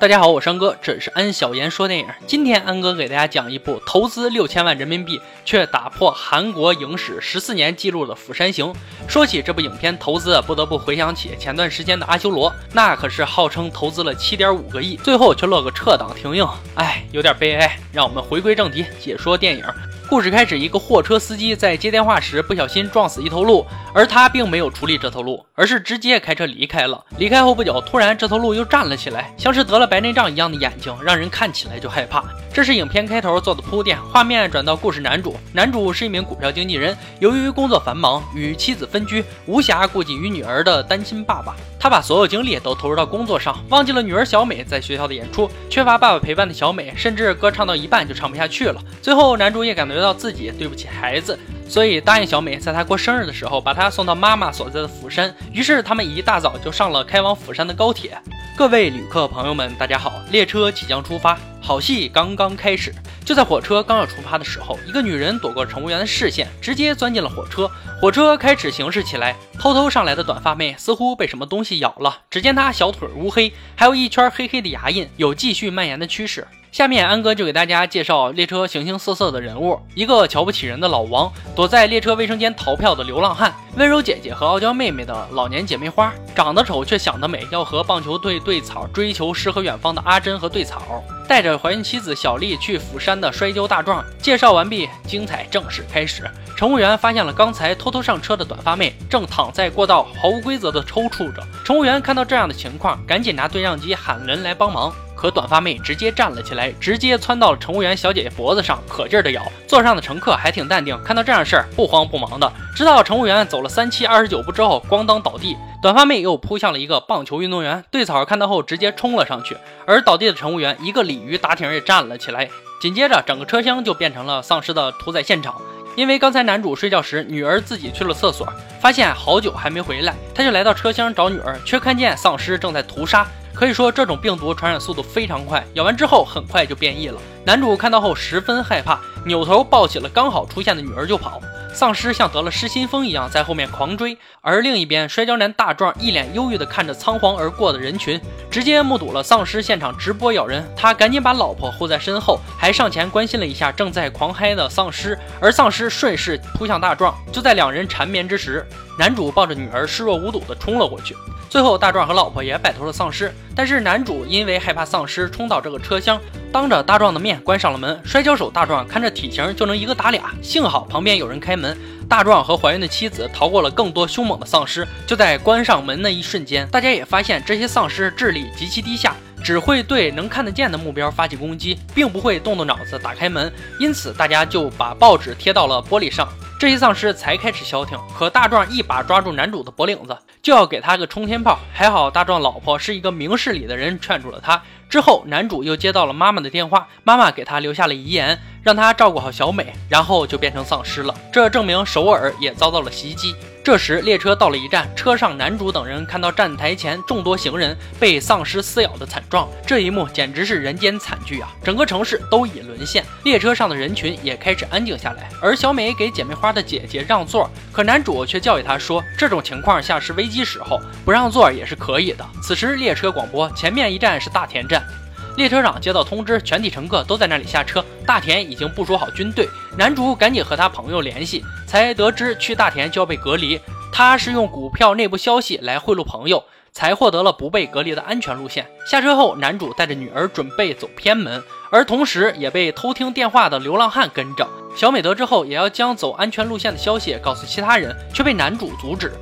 大家好，我是安哥，这是安小言说电影。今天安哥给大家讲一部投资六千万人民币却打破韩国影史十四年纪录的《釜山行》。说起这部影片投资，不得不回想起前段时间的《阿修罗》，那可是号称投资了七点五个亿，最后却落个撤档停映，哎，有点悲哀。让我们回归正题，解说电影。故事开始，一个货车司机在接电话时不小心撞死一头鹿，而他并没有处理这头鹿，而是直接开车离开了。离开后不久，突然这头鹿又站了起来，像是得了白内障一样的眼睛，让人看起来就害怕。这是影片开头做的铺垫。画面转到故事男主，男主是一名股票经纪人，由于工作繁忙，与妻子分居，无暇顾及与女儿的单亲爸爸。他把所有精力都投入到工作上，忘记了女儿小美在学校的演出。缺乏爸爸陪伴的小美，甚至歌唱到一半就唱不下去了。最后，男主也感觉到自己对不起孩子，所以答应小美在她过生日的时候把她送到妈妈所在的釜山。于是，他们一大早就上了开往釜山的高铁。各位旅客朋友们，大家好，列车即将出发。好戏刚刚开始，就在火车刚要出发的时候，一个女人躲过乘务员的视线，直接钻进了火车。火车开始行驶起来，偷偷上来的短发妹似乎被什么东西咬了，只见她小腿乌黑，还有一圈黑黑的牙印，有继续蔓延的趋势。下面安哥就给大家介绍列车形形色色的人物：一个瞧不起人的老王，躲在列车卫生间逃票的流浪汉，温柔姐姐和傲娇妹妹的老年姐妹花，长得丑却想得美，要和棒球队对草追求诗和远方的阿珍和对草，带着怀孕妻子小丽去釜山的摔跤大壮。介绍完毕，精彩正式开始。乘务员发现了刚才偷偷上车的短发妹，正躺在过道毫无规则的抽搐着。乘务员看到这样的情况，赶紧拿对讲机喊人来帮忙。可短发妹直接站了起来，直接窜到了乘务员小姐姐脖子上，可劲儿的咬。座上的乘客还挺淡定，看到这样的事儿不慌不忙的。直到乘务员走了三七二十九步之后，咣当倒地，短发妹又扑向了一个棒球运动员。对草看到后直接冲了上去，而倒地的乘务员一个鲤鱼打挺也站了起来。紧接着，整个车厢就变成了丧尸的屠宰现场。因为刚才男主睡觉时，女儿自己去了厕所，发现好久还没回来，他就来到车厢找女儿，却看见丧尸正在屠杀。可以说，这种病毒传染速度非常快，咬完之后很快就变异了。男主看到后十分害怕，扭头抱起了刚好出现的女儿就跑。丧尸像得了失心疯一样在后面狂追，而另一边摔跤男大壮一脸忧郁地看着仓皇而过的人群，直接目睹了丧尸现场直播咬人。他赶紧把老婆护在身后，还上前关心了一下正在狂嗨的丧尸，而丧尸顺势扑向大壮。就在两人缠绵之时，男主抱着女儿视若无睹地冲了过去。最后，大壮和老婆也摆脱了丧尸，但是男主因为害怕丧尸冲到这个车厢，当着大壮的面关上了门。摔跤手大壮看着体型就能一个打俩，幸好旁边有人开门，大壮和怀孕的妻子逃过了更多凶猛的丧尸。就在关上门那一瞬间，大家也发现这些丧尸智力极其低下，只会对能看得见的目标发起攻击，并不会动动脑子打开门。因此，大家就把报纸贴到了玻璃上。这些丧尸才开始消停，可大壮一把抓住男主的脖领子，就要给他个冲天炮。还好大壮老婆是一个明事理的人，劝住了他。之后，男主又接到了妈妈的电话，妈妈给他留下了遗言，让他照顾好小美，然后就变成丧尸了。这证明首尔也遭到了袭击。这时，列车到了一站，车上男主等人看到站台前众多行人被丧尸撕咬的惨状，这一幕简直是人间惨剧啊！整个城市都已沦陷，列车上的人群也开始安静下来。而小美给姐妹花的姐姐让座，可男主却教育她说，这种情况下是危机时候，不让座也是可以的。此时，列车广播前面一站是大田站。列车长接到通知，全体乘客都在那里下车。大田已经部署好军队，男主赶紧和他朋友联系，才得知去大田就要被隔离。他是用股票内部消息来贿赂朋友，才获得了不被隔离的安全路线。下车后，男主带着女儿准备走偏门，而同时也被偷听电话的流浪汉跟着。小美得知后，也要将走安全路线的消息告诉其他人，却被男主阻止。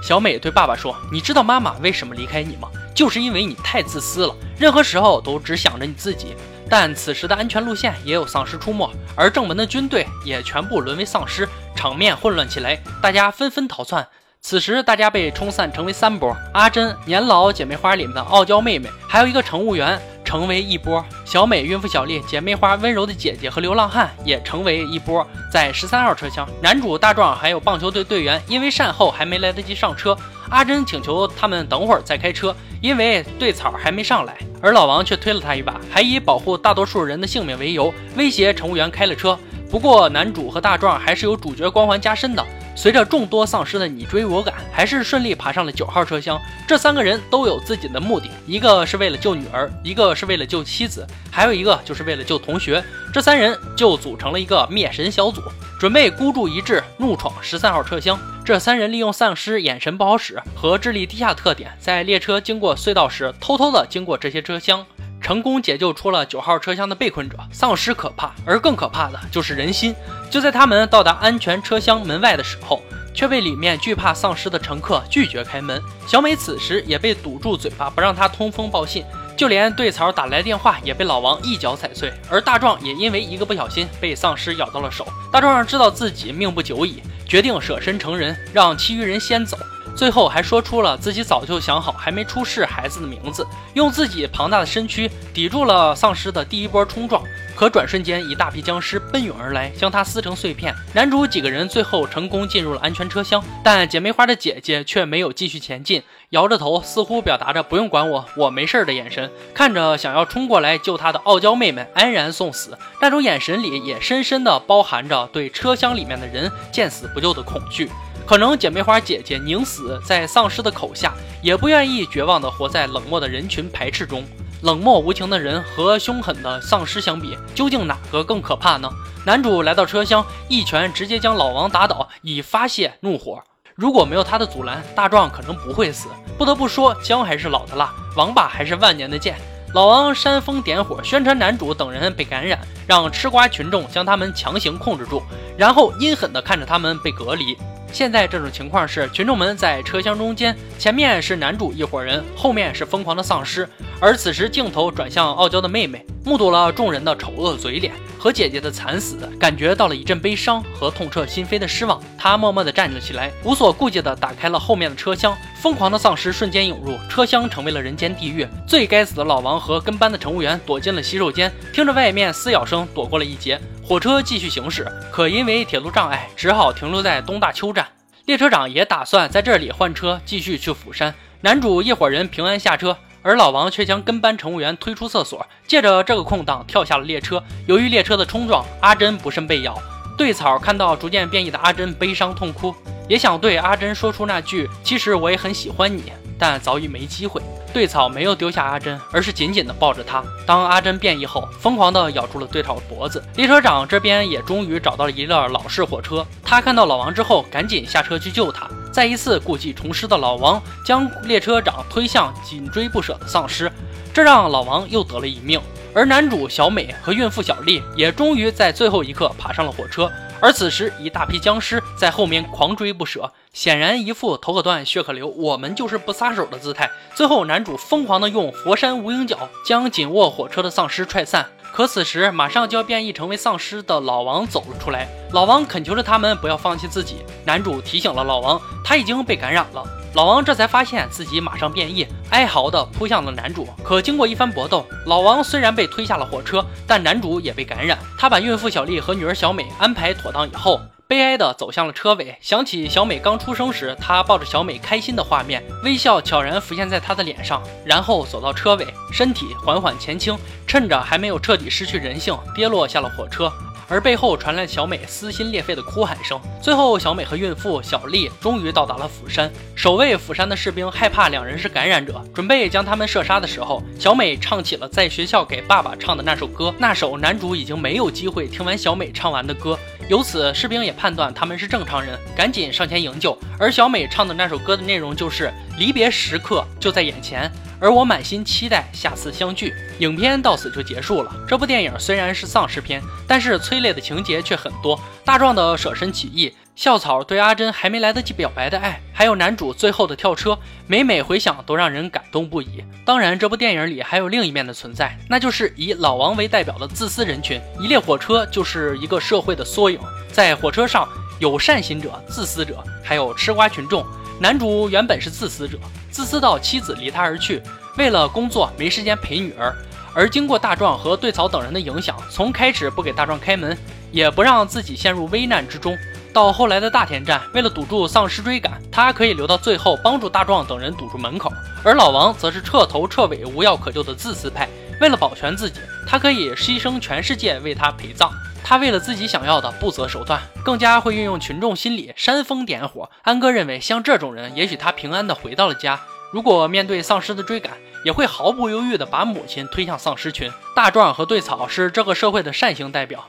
小美对爸爸说：“你知道妈妈为什么离开你吗？就是因为你太自私了，任何时候都只想着你自己。”但此时的安全路线也有丧尸出没，而正门的军队也全部沦为丧尸，场面混乱起来，大家纷纷逃窜。此时大家被冲散成为三波：阿珍、年老姐妹花里面的傲娇妹妹，还有一个乘务员。成为一波，小美、孕妇小丽、姐妹花、温柔的姐姐和流浪汉也成为一波。在十三号车厢，男主大壮还有棒球队队员因为善后还没来得及上车。阿珍请求他们等会儿再开车，因为对草还没上来。而老王却推了他一把，还以保护大多数人的性命为由，威胁乘务员开了车。不过男主和大壮还是有主角光环加身的。随着众多丧尸的你追我赶，还是顺利爬上了九号车厢。这三个人都有自己的目的，一个是为了救女儿，一个是为了救妻子，还有一个就是为了救同学。这三人就组成了一个灭神小组，准备孤注一掷，怒闯十三号车厢。这三人利用丧尸眼神不好使和智力低下特点，在列车经过隧道时，偷偷的经过这些车厢。成功解救出了九号车厢的被困者。丧尸可怕，而更可怕的就是人心。就在他们到达安全车厢门外的时候，却被里面惧怕丧尸的乘客拒绝开门。小美此时也被堵住嘴巴，不让他通风报信。就连对草打来电话也被老王一脚踩碎。而大壮也因为一个不小心被丧尸咬到了手。大壮知道自己命不久矣，决定舍身成人，让其余人先走。最后还说出了自己早就想好还没出世孩子的名字，用自己庞大的身躯抵住了丧尸的第一波冲撞。可转瞬间，一大批僵尸奔涌而来，将他撕成碎片。男主几个人最后成功进入了安全车厢，但姐妹花的姐姐却没有继续前进，摇着头，似乎表达着不用管我，我没事的眼神，看着想要冲过来救她的傲娇妹妹安然送死。那种眼神里也深深的包含着对车厢里面的人见死不救的恐惧。可能姐妹花姐姐宁死在丧尸的口下，也不愿意绝望地活在冷漠的人群排斥中。冷漠无情的人和凶狠的丧尸相比，究竟哪个更可怕呢？男主来到车厢，一拳直接将老王打倒，以发泄怒火。如果没有他的阻拦，大壮可能不会死。不得不说，姜还是老的辣，王八还是万年的贱。老王煽风点火，宣传男主等人被感染，让吃瓜群众将他们强行控制住，然后阴狠地看着他们被隔离。现在这种情况是，群众们在车厢中间，前面是男主一伙人，后面是疯狂的丧尸。而此时镜头转向傲娇的妹妹，目睹了众人的丑恶嘴脸和姐姐的惨死，感觉到了一阵悲伤和痛彻心扉的失望。她默默地站了起来，无所顾忌地打开了后面的车厢。疯狂的丧尸瞬间涌入车厢，成为了人间地狱。最该死的老王和跟班的乘务员躲进了洗手间，听着外面撕咬声，躲过了一劫。火车继续行驶，可因为铁路障碍，只好停留在东大邱站。列车长也打算在这里换车，继续去釜山。男主一伙人平安下车，而老王却将跟班乘务员推出厕所，借着这个空档跳下了列车。由于列车的冲撞，阿珍不慎被咬。对草看到逐渐变异的阿珍，悲伤痛哭，也想对阿珍说出那句“其实我也很喜欢你”。但早已没机会。对草没有丢下阿珍，而是紧紧地抱着她。当阿珍变异后，疯狂地咬住了对草的脖子。列车长这边也终于找到了一辆老式火车。他看到老王之后，赶紧下车去救他。再一次故技重施的老王，将列车长推向紧追不舍的丧尸，这让老王又得了一命。而男主小美和孕妇小丽也终于在最后一刻爬上了火车。而此时，一大批僵尸在后面狂追不舍，显然一副头可断血可流，我们就是不撒手的姿态。最后，男主疯狂的用佛山无影脚将紧握火车的丧尸踹散。可此时，马上就要变异成为丧尸的老王走了出来。老王恳求着他们不要放弃自己。男主提醒了老王，他已经被感染了。老王这才发现自己马上变异，哀嚎地扑向了男主。可经过一番搏斗，老王虽然被推下了火车，但男主也被感染。他把孕妇小丽和女儿小美安排妥当以后，悲哀地走向了车尾。想起小美刚出生时，他抱着小美开心的画面，微笑悄然浮现在他的脸上。然后走到车尾，身体缓缓前倾，趁着还没有彻底失去人性，跌落下了火车。而背后传来小美撕心裂肺的哭喊声。最后，小美和孕妇小丽终于到达了釜山。守卫釜山的士兵害怕两人是感染者，准备将他们射杀的时候，小美唱起了在学校给爸爸唱的那首歌。那首男主已经没有机会听完小美唱完的歌。由此，士兵也判断他们是正常人，赶紧上前营救。而小美唱的那首歌的内容就是离别时刻就在眼前。而我满心期待下次相聚。影片到此就结束了。这部电影虽然是丧尸片，但是催泪的情节却很多。大壮的舍身起义，校草对阿珍还没来得及表白的爱，还有男主最后的跳车，每每回想都让人感动不已。当然，这部电影里还有另一面的存在，那就是以老王为代表的自私人群。一列火车就是一个社会的缩影，在火车上有善心者、自私者，还有吃瓜群众。男主原本是自私者。自私到妻子离他而去，为了工作没时间陪女儿，而经过大壮和对草等人的影响，从开始不给大壮开门，也不让自己陷入危难之中，到后来的大田站，为了堵住丧尸追赶，他可以留到最后帮助大壮等人堵住门口；而老王则是彻头彻尾无药可救的自私派，为了保全自己，他可以牺牲全世界为他陪葬。他为了自己想要的不择手段，更加会运用群众心理煽风点火。安哥认为，像这种人，也许他平安的回到了家。如果面对丧尸的追赶，也会毫不犹豫的把母亲推向丧尸群。大壮和对草是这个社会的善行代表。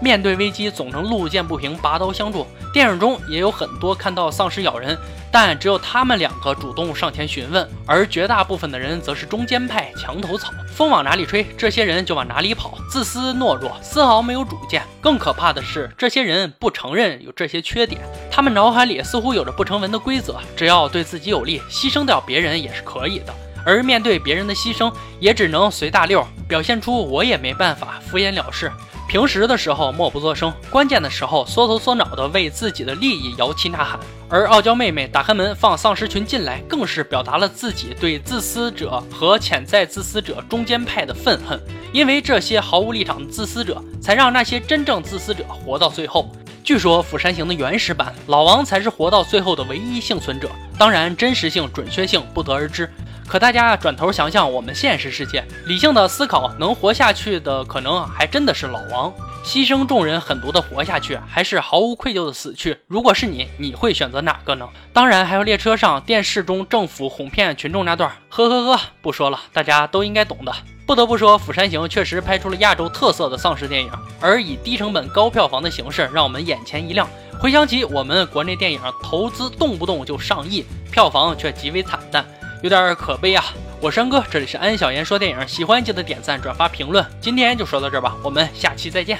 面对危机，总能路见不平，拔刀相助。电影中也有很多看到丧尸咬人，但只有他们两个主动上前询问，而绝大部分的人则是中间派墙头草，风往哪里吹，这些人就往哪里跑，自私懦弱，丝毫没有主见。更可怕的是，这些人不承认有这些缺点，他们脑海里似乎有着不成文的规则，只要对自己有利，牺牲掉别人也是可以的。而面对别人的牺牲，也只能随大溜，表现出我也没办法，敷衍了事。平时的时候默不作声，关键的时候缩头缩脑的为自己的利益摇旗呐喊。而傲娇妹妹打开门放丧尸群进来，更是表达了自己对自私者和潜在自私者中间派的愤恨。因为这些毫无立场的自私者，才让那些真正自私者活到最后。据说《釜山行》的原始版，老王才是活到最后的唯一幸存者。当然，真实性、准确性不得而知。可大家转头想想，我们现实世界，理性的思考，能活下去的可能还真的是老王，牺牲众人狠毒的活下去，还是毫无愧疚的死去？如果是你，你会选择哪个呢？当然还有列车上电视中政府哄骗群众那段，呵呵呵，不说了，大家都应该懂的。不得不说，《釜山行》确实拍出了亚洲特色的丧尸电影，而以低成本高票房的形式，让我们眼前一亮。回想起我们国内电影投资动不动就上亿，票房却极为惨淡。有点可悲啊！我山哥，这里是安小言说电影，喜欢记得点赞、转发、评论。今天就说到这儿吧，我们下期再见。